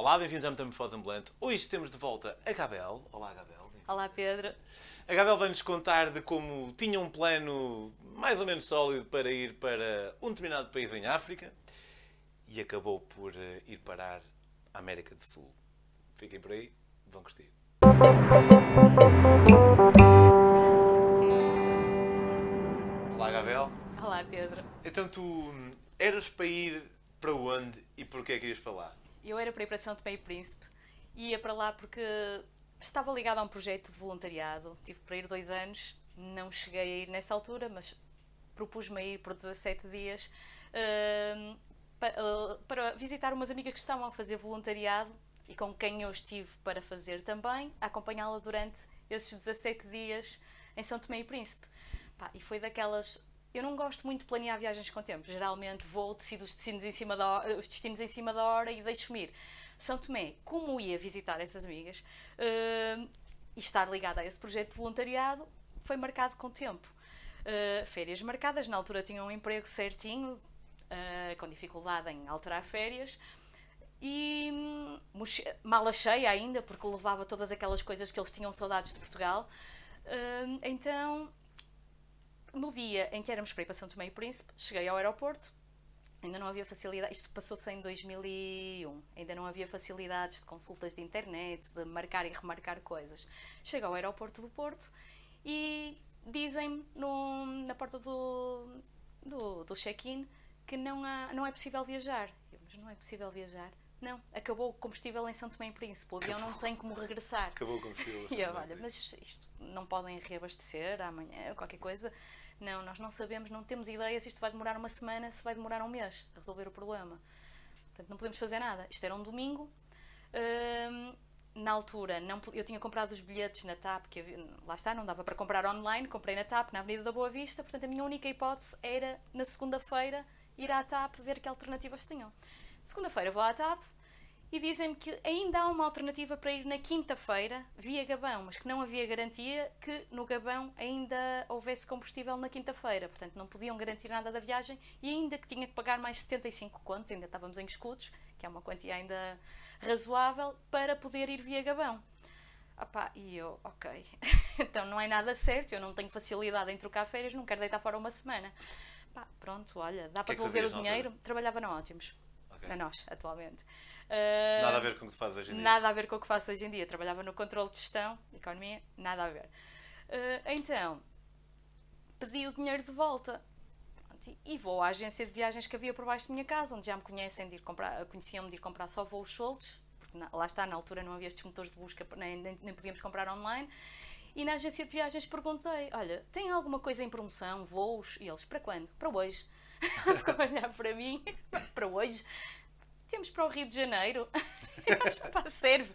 Olá, bem-vindos à Metamorfose Ambulante. Hoje temos de volta a Gabel. Olá, Gabel. Olá, Pedro. A Gabel vai-nos contar de como tinha um plano mais ou menos sólido para ir para um determinado país em África e acabou por eh, ir parar à América do Sul. Fiquem por aí, vão curtir. Olá, Gabel. Olá, Pedro. Então tu hum, eras para ir para onde e porquê é que ias para lá? Eu era para ir para São Tomé e Príncipe ia para lá porque estava ligado a um projeto de voluntariado. Tive para ir dois anos, não cheguei a ir nessa altura, mas propus-me a ir por 17 dias uh, para, uh, para visitar umas amigas que estavam a fazer voluntariado e com quem eu estive para fazer também, acompanhá-la durante esses 17 dias em São Tomé e Príncipe. Pá, e foi daquelas eu não gosto muito de planear viagens com tempo. Geralmente vou, decido os destinos em cima da hora, os destinos em cima da hora e deixo-me ir. São Tomé, como ia visitar essas amigas uh, e estar ligada a esse projeto de voluntariado, foi marcado com tempo. Uh, férias marcadas, na altura tinha um emprego certinho, uh, com dificuldade em alterar férias. E hum, mala cheia ainda, porque levava todas aquelas coisas que eles tinham saudades de Portugal. então no dia em que éramos para ir para Tomé e Príncipe, cheguei ao aeroporto, ainda não havia facilidade, isto passou-se em 2001, ainda não havia facilidades de consultas de internet, de marcar e remarcar coisas. Chego ao aeroporto do Porto e dizem-me na porta do, do, do check-in que não, há, não é possível viajar. Eu, mas não é possível viajar? Não, acabou o combustível em São Tomé Príncipe. O avião não tem como regressar. Acabou o combustível. E eu, olha, mas isto não podem reabastecer amanhã, qualquer coisa. Não, nós não sabemos, não temos ideia se isto vai demorar uma semana, se vai demorar um mês a resolver o problema. Portanto, não podemos fazer nada. Isto era um domingo. Hum, na altura, não, eu tinha comprado os bilhetes na TAP, que lá está, não dava para comprar online, comprei na TAP, na Avenida da Boa Vista, portanto a minha única hipótese era, na segunda-feira, ir à TAP ver que alternativas tinham. Segunda-feira vou à TAP e dizem-me que ainda há uma alternativa para ir na quinta-feira via Gabão, mas que não havia garantia que no Gabão ainda houvesse combustível na quinta-feira. Portanto, não podiam garantir nada da viagem e ainda que tinha que pagar mais 75 contos, ainda estávamos em escudos, que é uma quantia ainda razoável, para poder ir via Gabão. Opa, e eu, ok, então não é nada certo, eu não tenho facilidade em trocar férias, não quero deitar fora uma semana. Pá, pronto, olha, dá para é devolver o dinheiro. Trabalhava na Ótimos okay. a nós, atualmente. Uh, nada a ver com o que tu fazes hoje em dia? Nada a ver com o que faço hoje em dia. Trabalhava no controle de gestão, economia, nada a ver. Uh, então, pedi o dinheiro de volta. E vou à agência de viagens que havia por baixo da minha casa, onde já me conhecem de ir comprar, conheciam-me de ir comprar só voos soltos, porque na, lá está, na altura não havia estes motores de busca, nem, nem, nem podíamos comprar online. E na agência de viagens perguntei: Olha, tem alguma coisa em promoção, voos? E eles: Para quando? Para hoje. Ficou a olhar para mim: Para hoje? Temos para o Rio de Janeiro. Pá, serve.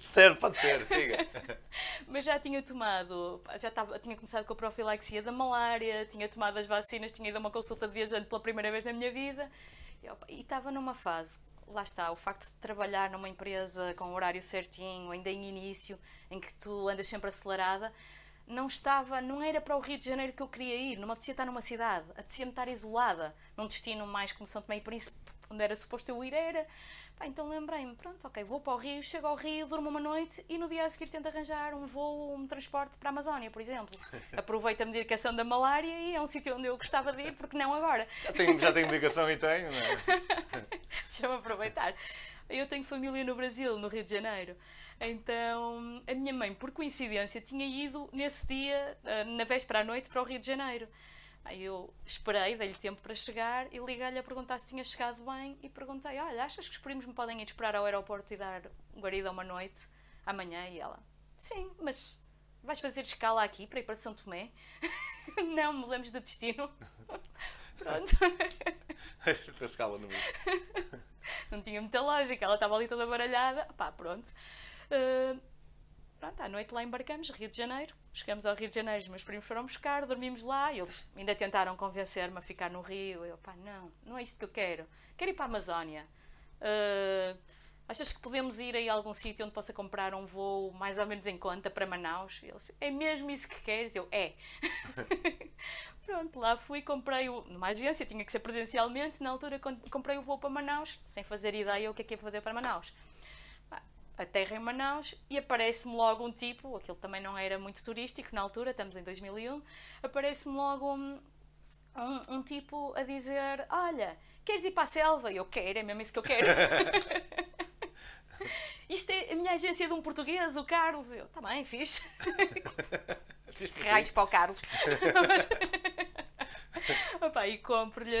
serve, pode ser, siga. Mas já tinha tomado, já estava, tinha começado com a profilaxia da malária, tinha tomado as vacinas, tinha ido a uma consulta de viajante pela primeira vez na minha vida. E estava numa fase, lá está, o facto de trabalhar numa empresa com o horário certinho, ainda em início, em que tu andas sempre acelerada, não estava, não era para o Rio de Janeiro que eu queria ir, não me apetecia estar numa cidade, apetecia-me estar isolada, num destino mais como São Tomé e Príncipe, onde era suposto eu ir era. Pá, então lembrei-me, pronto, ok, vou para o Rio, chego ao Rio, durmo uma noite e no dia a seguir tento arranjar um voo, um transporte para a Amazónia, por exemplo. Aproveito a medicação da malária e é um sítio onde eu gostava de ir, porque não agora? Já tenho, já tenho medicação e tenho, não é? Deixa-me aproveitar. Eu tenho família no Brasil, no Rio de Janeiro. Então, a minha mãe, por coincidência, tinha ido nesse dia, eh, na véspera à noite, para o Rio de Janeiro. Aí eu esperei, dei-lhe tempo para chegar e liguei-lhe a perguntar se tinha chegado bem e perguntei: Olha, achas que os primos me podem ir esperar ao aeroporto e dar guarida uma noite amanhã? E ela: Sim, mas vais fazer escala aqui para ir para São Tomé? Não, mudamos de destino. Pronto. Fez escala no meio. Não tinha muita lógica, ela estava ali toda baralhada. Pá, pronto. Uh, Pronto, à noite lá embarcamos, Rio de Janeiro. Chegamos ao Rio de Janeiro, os meus primos foram buscar, dormimos lá. Eles ainda tentaram convencer-me a ficar no Rio. Eu, pá, não, não é isto que eu quero. Quero ir para a Amazónia. Uh, achas que podemos ir aí a algum sítio onde possa comprar um voo mais ou menos em conta para Manaus? Eles, é mesmo isso que queres? Eu, é. Pronto, lá fui, comprei o, numa agência, tinha que ser presencialmente, na altura comprei o voo para Manaus, sem fazer ideia o que é que ia fazer para Manaus. Aterro em Manaus e aparece-me logo um tipo, aquilo também não era muito turístico na altura, estamos em 2001, aparece-me logo um, um, um tipo a dizer, olha, queres ir para a selva? E eu quero, é mesmo isso que eu quero. Isto é a minha agência de um português, o Carlos. Eu, tá bem, fiz. Raios para o Carlos. Opa, e compro-lhe.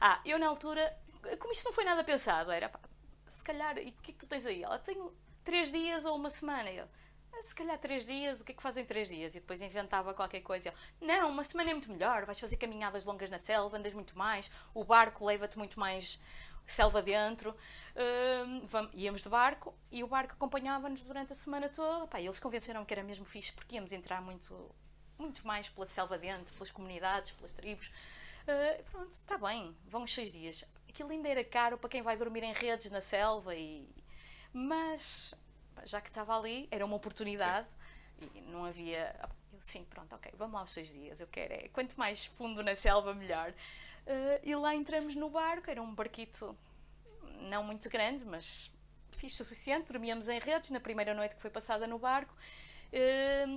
Ah, eu na altura, como isto não foi nada pensado, era pá, se calhar, e o que é que tu tens aí? Ela tem três dias ou uma semana. Eu, ah, se calhar três dias, o que é que fazem três dias? E depois inventava qualquer coisa. Eu, não, uma semana é muito melhor, vais fazer caminhadas longas na selva, andas muito mais, o barco leva-te muito mais selva dentro. Uh, vamos, íamos de barco e o barco acompanhava-nos durante a semana toda. Pá, eles convenceram que era mesmo fixe porque íamos entrar muito, muito mais pela selva dentro, pelas comunidades, pelas tribos. Uh, pronto, está bem, vão os seis dias. Aquilo ainda era caro para quem vai dormir em redes na selva, e... mas já que estava ali, era uma oportunidade sim. e não havia. Eu, sim, pronto, ok, vamos lá os seis dias. Eu quero é quanto mais fundo na selva, melhor. Uh, e lá entramos no barco, era um barquito não muito grande, mas fixe suficiente. Dormíamos em redes na primeira noite que foi passada no barco.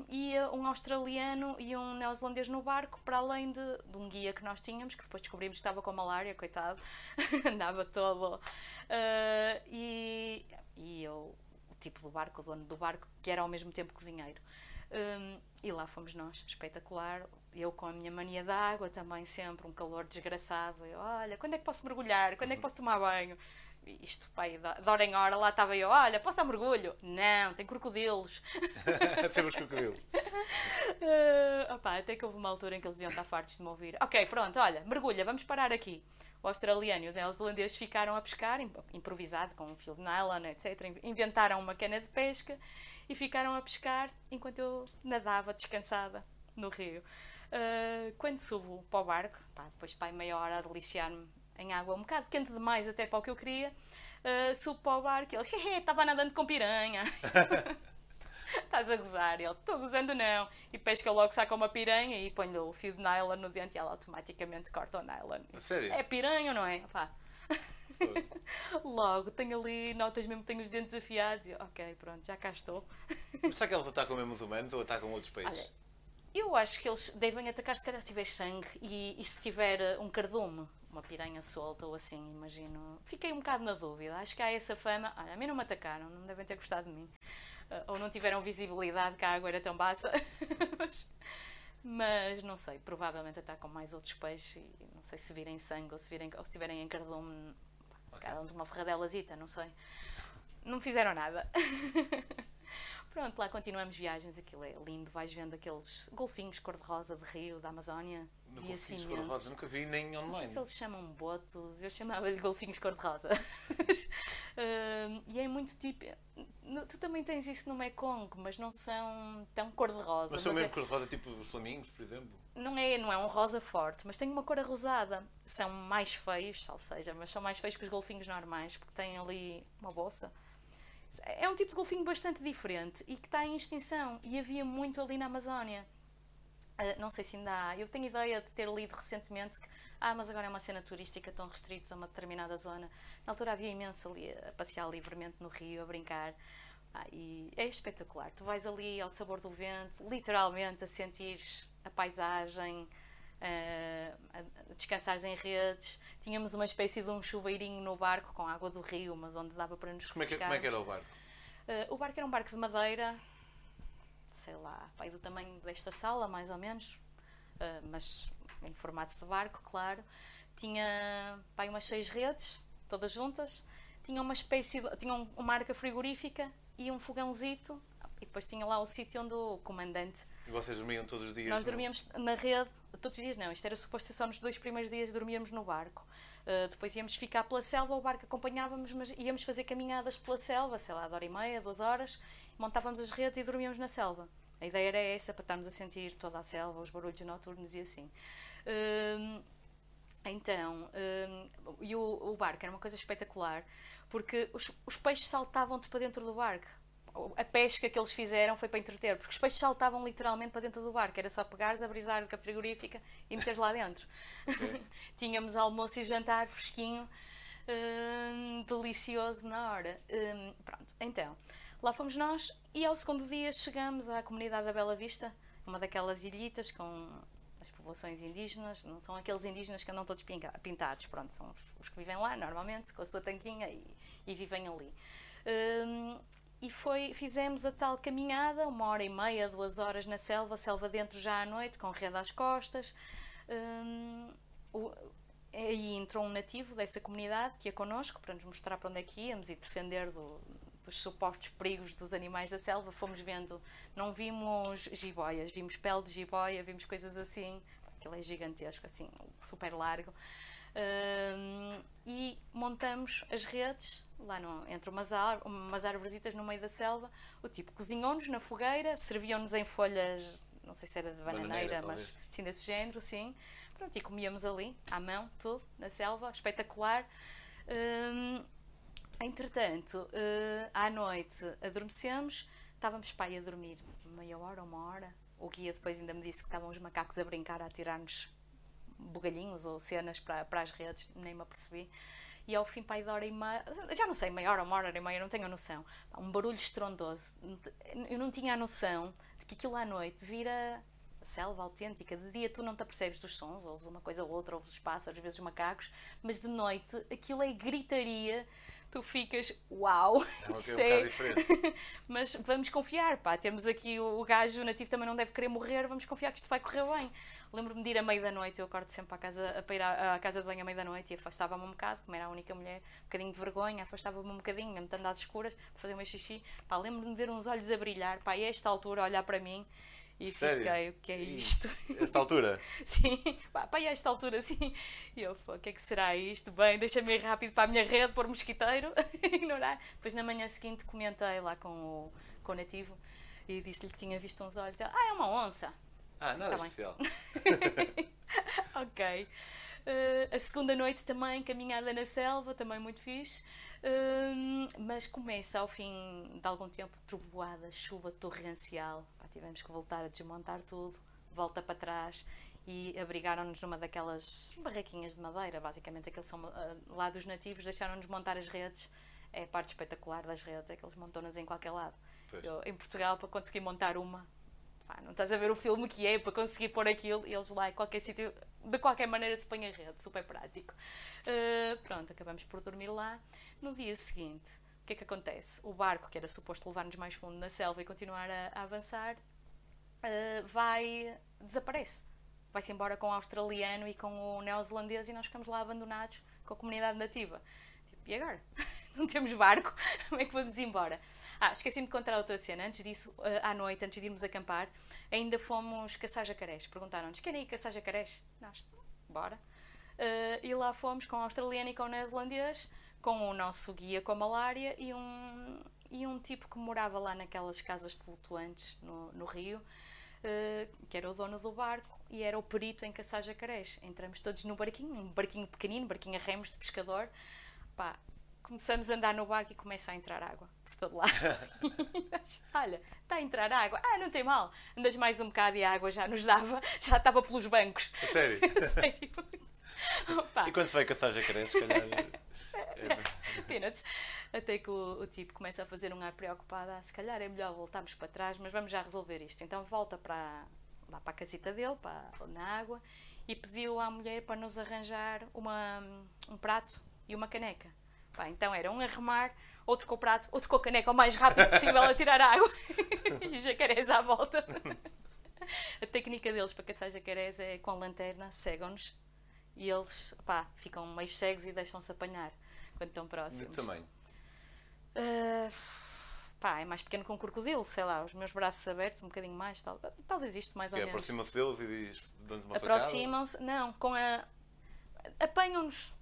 Ia um australiano e um neozelandês no barco, para além de, de, um guia que nós tínhamos, que depois descobrimos que estava com malária, coitado, andava todo. Uh, e, e eu, o tipo do barco, o dono do barco, que era ao mesmo tempo cozinheiro. Um, e lá fomos nós, espetacular eu com a minha mania de água também sempre, um calor desgraçado. Eu, olha, quando é que posso mergulhar? Quando é que posso tomar banho? Isto, pai, de hora em hora, lá estava eu, olha, posso dar mergulho? Não, tem crocodilos. Temos crocodilos. uh, opa, até que houve uma altura em que eles deviam estar fartos de me ouvir. Ok, pronto, olha, mergulha, vamos parar aqui. O australiano e o neozelandês ficaram a pescar, improvisado, com um fio de nylon, etc. Inventaram uma cana de pesca e ficaram a pescar enquanto eu nadava descansada no rio. Uh, quando subo para o barco, pá, depois pai meia hora a deliciar-me em água um bocado quente demais até para o que eu queria, uh, subo para o barco e ele, estava nadando com piranha. Estás a gozar? Ele, estou gozando não. E pesca logo, saca uma piranha e põe o fio de nylon no dente e ela automaticamente corta o nylon. Sério? É piranha, não é? Pá. Logo, tenho ali notas mesmo, tenho os dentes afiados e ok, pronto, já cá estou. Será que eles atacam mesmo os humanos ou atacam outros peixes? Olha, eu acho que eles devem atacar se calhar se tiver sangue e, e se tiver uh, um cardume, uma piranha solta ou assim, imagino. Fiquei um bocado na dúvida. Acho que há essa fama. Olha, a mim não me atacaram, não devem ter gostado de mim. Uh, ou não tiveram visibilidade que a água era tão baixa. mas, não sei, provavelmente atacam mais outros peixes e não sei se virem sangue ou se, virem, ou se tiverem em cardume. Se calhar uma ferradelazita, não sei. Não fizeram nada. Pronto, lá continuamos viagens, aquilo é lindo, vais vendo aqueles golfinhos cor-de-rosa de rio, da Amazónia. No vi assim cor-de-rosa, nunca vi nem online. Não sei se eles chamam botos, eu chamava-lhe golfinhos cor-de-rosa. uh, e é muito tipo. Tu também tens isso no Mekong, mas não são tão cor-de-rosa. Mas são mesmo é... cor-de-rosa, tipo os flamingos, por exemplo? Não é, não é um rosa forte, mas tem uma cor arrosada. São mais feios, ou seja, mas são mais feios que os golfinhos normais, porque têm ali uma bolsa é um tipo de golfinho bastante diferente e que está em extinção. E havia muito ali na Amazónia. Uh, não sei se ainda há. Eu tenho ideia de ter lido recentemente que, ah, mas agora é uma cena turística, estão restritos a uma determinada zona. Na altura havia imenso ali a passear livremente no rio, a brincar. Ah, e é espetacular. Tu vais ali ao sabor do vento, literalmente a sentir a paisagem, uh, descansares em redes. Tínhamos uma espécie de um chuveirinho no barco com água do rio, mas onde dava para nos como é, que, como é que era o barco? Uh, o barco era um barco de madeira, sei lá, pai, do tamanho desta sala, mais ou menos, uh, mas em formato de barco, claro. Tinha pai, umas seis redes, todas juntas. Tinha uma espécie de, tinha um, uma arca frigorífica e um fogãozito. E depois tinha lá o sítio onde o comandante. E vocês dormiam todos os dias? Nós dormíamos na rede todos os dias não, isto era suposto ser só nos dois primeiros dias dormíamos no barco. Uh, depois íamos ficar pela selva, o barco acompanhávamos, mas íamos fazer caminhadas pela selva, sei lá, de hora e meia, duas horas, montávamos as redes e dormíamos na selva. A ideia era essa, para estarmos a sentir toda a selva, os barulhos noturnos e assim. Uh, Então, hum, e o, o barco era uma coisa espetacular, porque os, os peixes saltavam-te para dentro do barco. A pesca que eles fizeram foi para entreter, porque os peixes saltavam literalmente para dentro do barco. Era só pegares, abrir a arca frigorífica e meteres lá dentro. Okay. Tínhamos almoço e jantar fresquinho, hum, delicioso na hora. Hum, pronto, então, lá fomos nós e ao segundo dia chegamos à comunidade da Bela Vista, uma daquelas ilhitas com as povoações indígenas, não são aqueles indígenas que andam todos pintados, pronto, são os, os que vivem lá normalmente, com a sua tanquinha e, e vivem ali. Um, e foi, fizemos a tal caminhada, uma hora e meia, duas horas na selva, selva dentro já à noite, com rede às costas. Um, o, aí entrou um nativo dessa comunidade que ia connosco para nos mostrar para onde é que íamos e defender do, dos supostos perigos dos animais da selva, fomos vendo, não vimos jiboias, vimos pele de jiboia, vimos coisas assim, aquilo é gigantesco, assim, super largo. Um, e montamos as redes lá no, entre umas, umas árvores no meio da selva. O tipo cozinhou-nos na fogueira, serviam-nos em folhas, não sei se era de bananeira, bananeira mas sim desse género, sim. Pronto, e comíamos ali, à mão, tudo, na selva, espetacular. Um, Entretanto, uh, à noite adormecemos, estávamos pai a dormir meia hora, uma hora. O guia depois ainda me disse que estavam os macacos a brincar, a tirar-nos bugalhinhos ou cenas para, para as redes, nem me apercebi. E ao fim, pai de hora e meia, já não sei, meia hora, uma hora e meia, não tenho a noção. Um barulho estrondoso. Eu não tinha a noção de que aquilo à noite vira selva autêntica. De dia tu não te apercebes dos sons, ouves uma coisa ou outra, ouves os pássaros, às vezes os macacos, mas de noite aquilo é gritaria tu ficas, uau, é isto é. Mas vamos confiar, pá, temos aqui o, o gajo nativo também não deve querer morrer, vamos confiar que isto vai correr bem. Lembro-me de ir à meia da noite, eu acordo sempre à casa, a para ir à, casa de banho à meia da noite e afastava-me um bocado, como era a única mulher, um bocadinho de vergonha, afastava-me um bocadinho, mesmo estando às escuras, para fazer um xixi. Pá, lembro-me de ver uns olhos a brilhar, pá, e a esta altura olhar para mim e Sério? fiquei, o que é isto? Esta altura? sim, pá, pá, a esta altura, sim. E eu, o que é que será isto? Bem, deixa-me ir rápido para a minha rede, pôr mosquiteiro, ignorar. Depois na manhã seguinte comentei lá com o, com o nativo e disse-lhe que tinha visto uns olhos. Ah, é uma onça. Ah, nada tá especial. ok. Uh, a segunda noite também, caminhada na selva, também muito fixe. Uh, mas começa ao fim de algum tempo trovoada, chuva torrencial, tivemos que voltar a desmontar tudo, volta para trás e abrigaram-nos numa daquelas barraquinhas de madeira, basicamente aqueles são uh, lá dos nativos, deixaram-nos montar as redes. É a parte espetacular das redes, é que eles montam-nas em qualquer lado. Eu, em Portugal, para conseguir montar uma, pá, não estás a ver o filme que é para conseguir pôr aquilo, eles lá em qualquer sítio, de qualquer maneira se põe a rede, super prático. Uh, pronto, acabamos por dormir lá. No dia seguinte, o que é que acontece? O barco, que era suposto levar-nos mais fundo na selva e continuar a, a avançar, uh, vai. desaparece. Vai-se embora com o australiano e com o neozelandês e nós ficamos lá abandonados com a comunidade nativa. Tipo, e agora? Não temos barco? Como é que vamos embora? Ah, esqueci-me de contar outra cena. Antes disso, uh, à noite, antes de irmos acampar, ainda fomos caçar jacarés. Perguntaram-nos: querem ir caçar jacarés? Nós, bora. Uh, e lá fomos com o australiano e com o neozelandês com o nosso guia com a malária e um, e um tipo que morava lá naquelas casas flutuantes no, no rio, uh, que era o dono do barco e era o perito em caçar jacarés. Entramos todos no barquinho, um barquinho pequenino, barquinho a remos de pescador. Pá, começamos a andar no barco e começa a entrar água por todo lado. Olha, está a entrar água. Ah, não tem mal. Andas mais um bocado e a água já nos dava, já estava pelos bancos. Sério? Sério. Opa. E quando se vai caçar jacarés, se calhar. Peanuts. Até que o, o, tipo começa a fazer um ar preocupado. Ah, se calhar é melhor voltarmos para trás, mas vamos já resolver isto. Então volta para, lá para a casita dele, para, na água, e pediu à mulher para nos arranjar uma, um prato e uma caneca. Pá, então era um a remar, outro com o prato, outro com a caneca o mais rápido possível a tirar a água e jacarés à volta. a técnica deles para caçar jacarés é com a lanterna, cegam-nos e eles pá, ficam meio cegos e deixam-se apanhar quando estão próximos. De tamanho? Uh, pá, é mais pequeno que um crocodilo, sei lá, os meus braços abertos, um bocadinho mais, tal, talvez isto mais ou menos. Aproximam-se deles e diz, dão-nos uma Aproximam-se, não, com a. apanham-nos.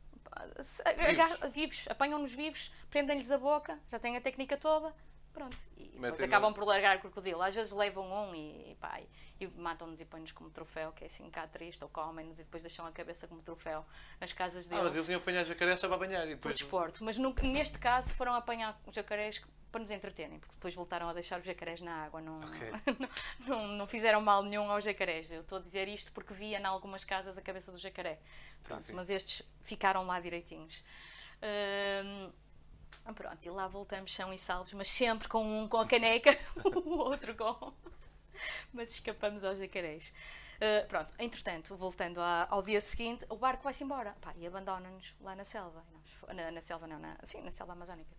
Vivos, apanham-nos vivos, prendem-lhes a boca, já têm a técnica toda, pronto. E depois Metem acabam no- por largar o crocodilo. Às vezes levam um e, pá, e, e matam-nos e põem-nos como troféu, que é assim um bocado triste, ou comem-nos e depois deixam a cabeça como troféu nas casas Ah, deles. mas eles iam apanhar jacaré só para banhar e por depois. desporto. Mas no- neste caso foram apanhar os jacarés para nos entreterem, porque depois voltaram a deixar os jacarés na água. Não, Ok. não, não, não fizeram mal nenhum aos jacarés. Eu estou a dizer isto porque via em algumas casas a cabeça do jacaré. Pronto, sim. Mas estes ficaram lá direitinhos. Hum, pronto, e lá voltamos são e salvos, mas sempre com um com a caneca, o outro com. Mas escapamos aos jacarés. Uh, pronto, entretanto, voltando à- ao dia seguinte, o barco vai-se embora Pá, e abandona-nos lá na selva. Na, na selva, não, na, sim, na selva amazónica.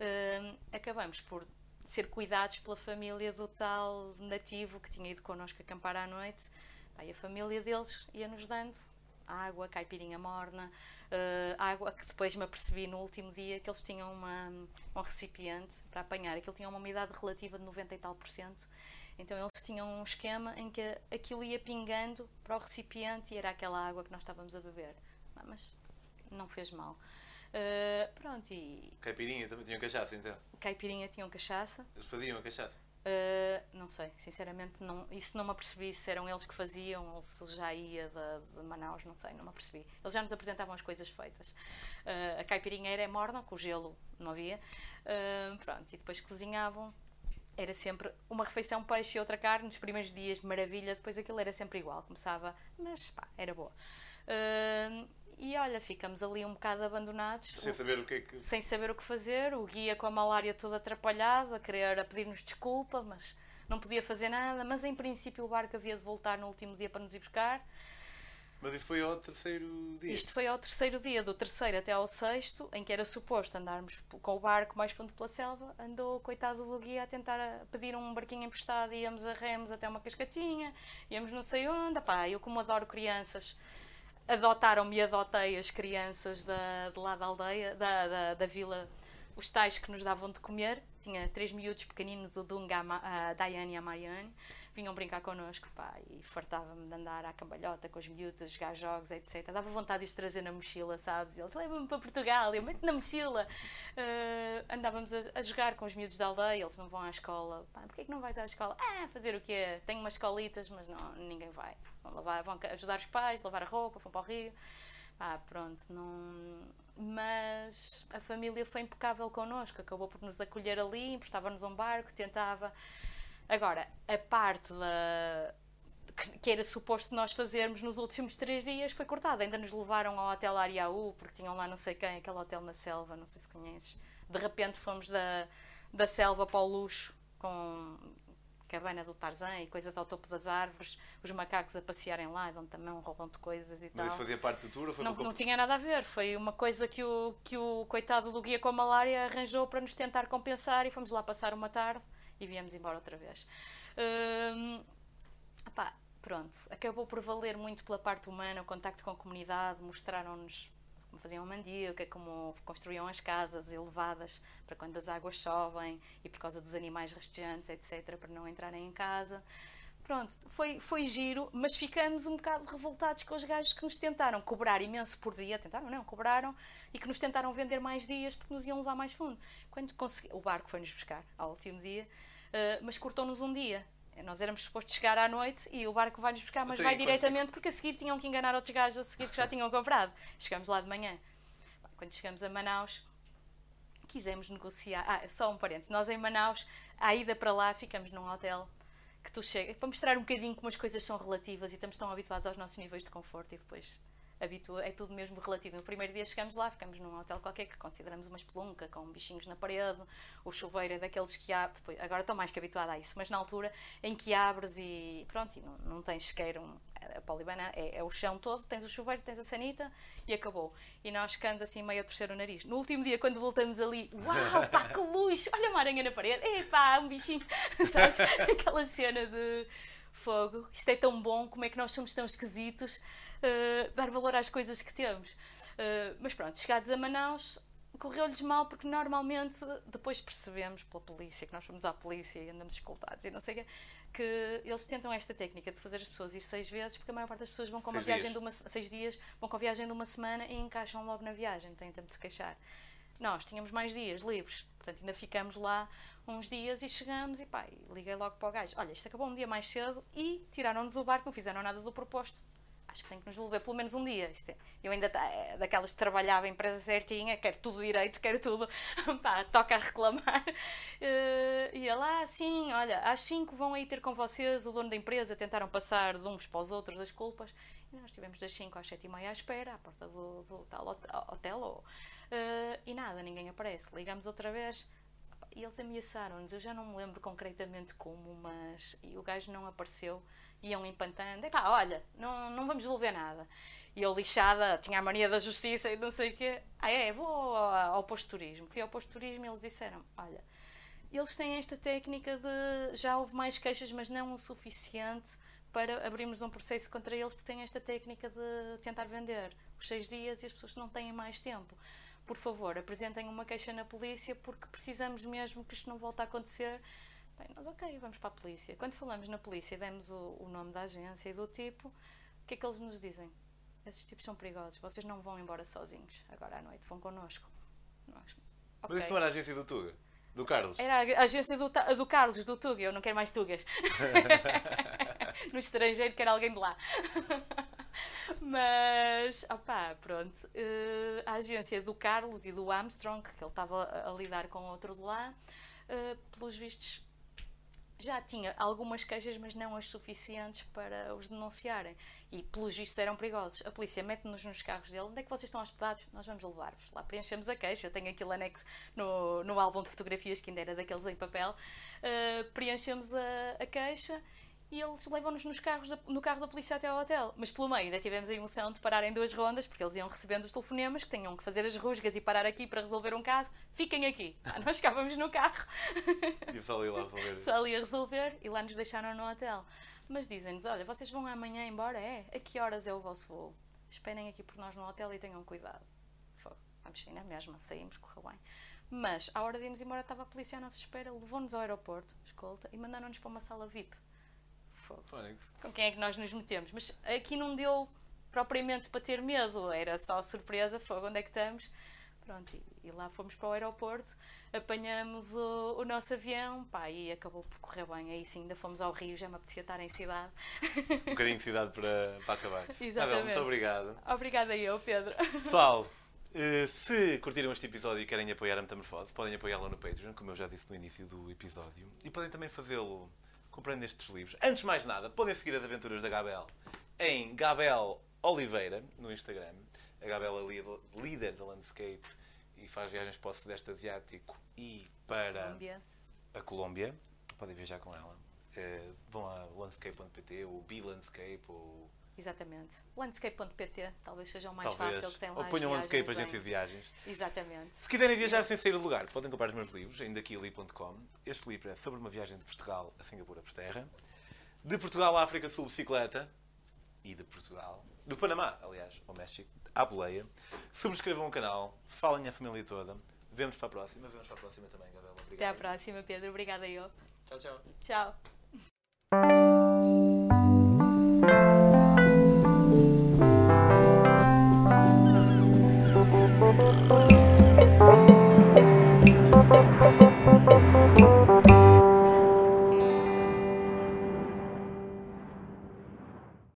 Uh, acabamos por ser cuidados pela família do tal nativo que tinha ido connosco acampar à noite. Pá, e a família deles ia-nos dando água, caipirinha morna, uh, água que depois me apercebi no último dia que eles tinham uma, um recipiente para apanhar. Aquilo tinha uma umidade relativa de 90 e tal por cento. Então eles tinham um esquema em que aquilo ia pingando para o recipiente e era aquela água que nós estávamos a beber. Mas não fez mal. Uh, pronto, e Caipirinha também tinham cachaça então. caipirinha tinham cachaça. Eles faziam a cachaça. Uh, não sei, sinceramente, não, isso não me apercebi se eram eles que faziam ou se já ia de, de Manaus, não sei, não me apercebi. Eles já nos apresentavam as coisas feitas. Uh, a caipirinha era morna, com gelo não havia. Uh, pronto, e depois cozinhavam. Era sempre uma refeição peixe e outra carne, nos primeiros dias, maravilha, depois aquilo era sempre igual, começava, mas pá, era boa. Uh, e olha, ficamos ali um bocado abandonados. Sem O- saber o que é que. sem saber o que fazer, o guia com a malária todo atrapalhado, a querer a pedir-nos desculpa, mas não podia fazer nada. Mas em princípio o barco havia de voltar no último dia para nos ir buscar. Mas isso foi ao terceiro dia. Isto foi ao terceiro dia, do terceiro até ao sexto, em que era suposto andarmos com o barco mais fundo pela selva. Andou, coitado do guia, a tentar a pedir um barquinho emprestado. Íamos a remos até uma cascatinha, íamos não sei onde. Pá, eu, como adoro crianças, adotaram-me e adotei as crianças da, de lá da aldeia, da, da, da vila, os tais que nos davam de comer. Tinha três miúdos pequeninos, o Dunga, a, Daiane e a Mariane. Vinham brincar connosco, pá, e fartava-me de andar à cambalhota com os miúdos, a jogar jogos, etc. Dava vontade de os trazer na mochila, sabes? E eles levam-me para Portugal, eu meto na mochila. Ah, andávamos a, a jogar com os miúdos da aldeia, eles não vão à escola. Pá, porquê que não vais à escola? Ah, fazer o quê? Tenho umas escolitas, mas não, ninguém vai. Lavar, vão ajudar os pais, lavar a roupa, vão para o rio. Pá, pronto, não... Mas a família foi impecável connosco, acabou por nos acolher ali, emprestava-nos um barco, tentava... Agora, a parte da... que era suposto nós fazermos nos últimos três dias foi cortada. Ainda nos levaram ao Hotel Ariaú, porque tinham lá não sei quem, aquele hotel na selva, não sei se conheces. De repente fomos da, da selva para o luxo, com cabana do Tarzan e coisas ao topo das árvores, os macacos a passearem lá, onde também roubam de coisas e Mas tal. isso fazia parte do tour ou foi Não, não tinha nada a ver, foi uma coisa que o, que o coitado do guia com a malária arranjou para nos tentar compensar e fomos lá passar uma tarde e viemos embora outra vez. Hum, Epá, pronto, acabou por valer muito pela parte humana, o contacto com a comunidade, mostraram-nos faziam a mandioca, como construíam as casas elevadas para quando as águas chovem e por causa dos animais rastejantes, etc., para não entrarem em casa. Pronto, foi, foi giro, mas ficamos um bocado revoltados com os gajos que nos tentaram cobrar imenso por dia, tentaram, não, cobraram, e que nos tentaram vender mais dias porque nos iam levar mais fundo. Quando consegui, o barco foi-nos buscar ao último dia, eh, mas cortou-nos um dia. Nós éramos supostos chegar à noite e o barco vai-nos buscar, mas vai diretamente porque a seguir tinham que enganar outros gajos a seguir que já tinham comprado. Chegamos lá de manhã. Quando chegamos a Manaus, quisemos negociar. Ah, só um parênteses. Nós em Manaus, à ida para lá, ficamos num hotel que tu chegas. Para mostrar um bocadinho como as coisas são relativas e estamos tão habituados aos nossos níveis de conforto e depois habitua, é tudo mesmo relativo. No primeiro dia chegamos lá, ficamos num hotel qualquer que consideramos uma espelunca, com bichinhos na parede, o chuveiro é daqueles que abre, depois, agora estou mais que habituada a isso, mas na altura em que abres e pronto, e não, não tens sequer um, a polibana é, é o chão todo, tens o chuveiro, tens a sanita e acabou. E nós ficamos assim meio a torcer o nariz. No último dia, quando voltamos ali, uau, pá, que luz! Olha uma aranha na parede, epá, um bichinho, sabes? Aquela cena de fogo, isto é tão bom, como é que nós somos tão esquisitos, uh, dar valor às coisas que temos. Uh, mas pronto, chegados a Manaus, correu-lhes mal porque normalmente depois percebemos pela polícia, que nós fomos à polícia e andamos escoltados e não sei o quê, que eles tentam esta técnica de fazer as pessoas ir seis vezes, porque a maior parte das pessoas vão com uma Seis viagem dias. de uma, seis dias, vão com a viagem de uma semana e encaixam logo na viagem, têm tempo de se queixar. Nós tínhamos mais dias livres, portanto ainda ficamos lá uns dias e chegamos e pá, liguei logo para o gajo, olha, isto acabou um dia mais cedo e tiraram-nos o barco, não fizeram nada do proposto acho que tem que nos devolver pelo menos um dia. É, eu ainda é, daquelas que trabalhava em empresa certinha, quero tudo direito, quero tudo, pá, toca a reclamar. Uh, e ele, ah, sim, olha, às 5 vão aí ter com vocês o dono da empresa, tentaram passar de uns para os outros as culpas. E nós estivemos das 5 às 7 e meia à espera, à porta do, do tal hotel, uh, e nada, ninguém aparece. Ligamos outra vez, e eles ameaçaram-nos. Eu já não me lembro concretamente como, mas e o gajo não apareceu iam empantando, epá, olha, não, não vamos devolver nada. E eu lixada, tinha a mania da justiça e não sei o quê, ah é, vou ao, ao posto de turismo. Fui ao posto de turismo e eles disseram, olha, eles têm esta técnica de, já houve mais queixas, mas não o suficiente para abrirmos um processo contra eles, porque têm esta técnica de tentar vender os seis dias e as pessoas não têm mais tempo. Por favor, apresentem uma queixa na polícia porque precisamos mesmo que isto não volte a acontecer Bem, nós, ok, vamos para a polícia. Quando falamos na polícia, demos o, o nome da agência e do tipo, o que é que eles nos dizem? Esses tipos são perigosos, vocês não vão embora sozinhos agora à noite, vão connosco. Nós, okay. Mas isso não era a agência do Tuga? Do Carlos? Era a agência do, do Carlos, do Tuga, eu não quero mais Tugas. no estrangeiro quero alguém de lá. Mas, opá, pronto. Uh, a agência do Carlos e do Armstrong, que ele estava a, lidar com outro de lá, uh, pelos vistos já tinha algumas queixas, mas não as suficientes para os denunciarem. E, pelos vistos, eram perigosos. A polícia mete-nos nos carros dele. Onde é que vocês estão hospedados? Nós vamos levar-vos. Lá preenchemos a queixa. Tenho aquilo anexo no, no álbum de fotografias, que ainda era daqueles em papel. Uh, preenchemos a, a queixa e eles levam-nos nos carros da, no carro da polícia até ao hotel. Mas pelo meio ainda tivemos a emoção de parar em duas rondas, porque eles iam recebendo os telefonemas que tinham que fazer as rusgas e parar aqui para resolver um caso. Fiquem aqui. Ah, nós ficávamos no carro. E só ali lá resolver. Só ali a resolver e lá nos deixaram no hotel. Mas dizem-nos: olha, vocês vão amanhã embora? É? A que horas é o vosso voo? Esperem aqui por nós no hotel e tenham cuidado. Vamos sair na mesma, saímos, correu bem. Mas, à hora de irmos embora, estava a polícia à nossa espera, levou-nos ao aeroporto, escolta, e mandaram-nos para uma sala VIP. Com quem é que nós nos metemos? Mas aqui não deu propriamente para ter medo, era só surpresa, fogo, onde é que estamos? Pronto, e, e lá fomos para o aeroporto, apanhamos o, o, nosso avião, pá, e acabou por correr bem. Aí sim, ainda fomos ao Rio, já me apetecia estar em cidade. Um bocadinho de cidade para, para acabar. Exatamente. muito obrigado. Obrigada eu, Pedro. Pessoal, eh, se curtiram este episódio e querem apoiar a Metamorfose, podem apoiá-lo no Patreon, como eu já disse no início do episódio, e podem também fazê-lo comprando estes livros. Antes de mais nada, podem seguir as aventuras da Gabel em Gabel Oliveira no Instagram. A Gabel é líder da Landscape e faz viagens para o Sudeste Asiático e para Colômbia. a Colômbia. Podem viajar com ela. Uh, vão a landscape.pt ou Landscape ou Exatamente. Landscape.pt talvez seja o mais talvez. fácil que tem lá. Ou ponham Landscape Agência de Viagens. Exatamente. Se quiserem viajar sem sair do lugar, podem comprar os meus livros em daquili.com. Este livro é sobre uma viagem de Portugal a Singapura por terra, de Portugal à África Sul bicicleta e de Portugal, do Panamá, aliás, ao México, à boleia. Subscrevam o canal, falem a família toda. Vemos para a próxima. Vemos para a próxima também, Gabriela. Obrigado. Até à próxima, Pedro. Obrigada eu. Tchau, tchau. Tchau. You.